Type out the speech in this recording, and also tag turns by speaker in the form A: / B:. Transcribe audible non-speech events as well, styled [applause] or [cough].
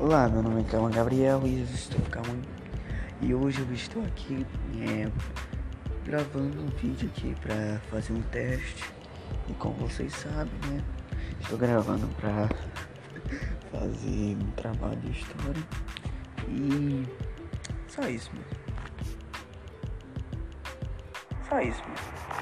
A: Olá, meu nome é Calma Gabriel e eu estou calma e hoje eu estou aqui é, gravando um vídeo aqui para fazer um teste e como vocês sabem, né, estou gravando para [laughs] fazer um trabalho de história e só isso, mano. Só isso, mano.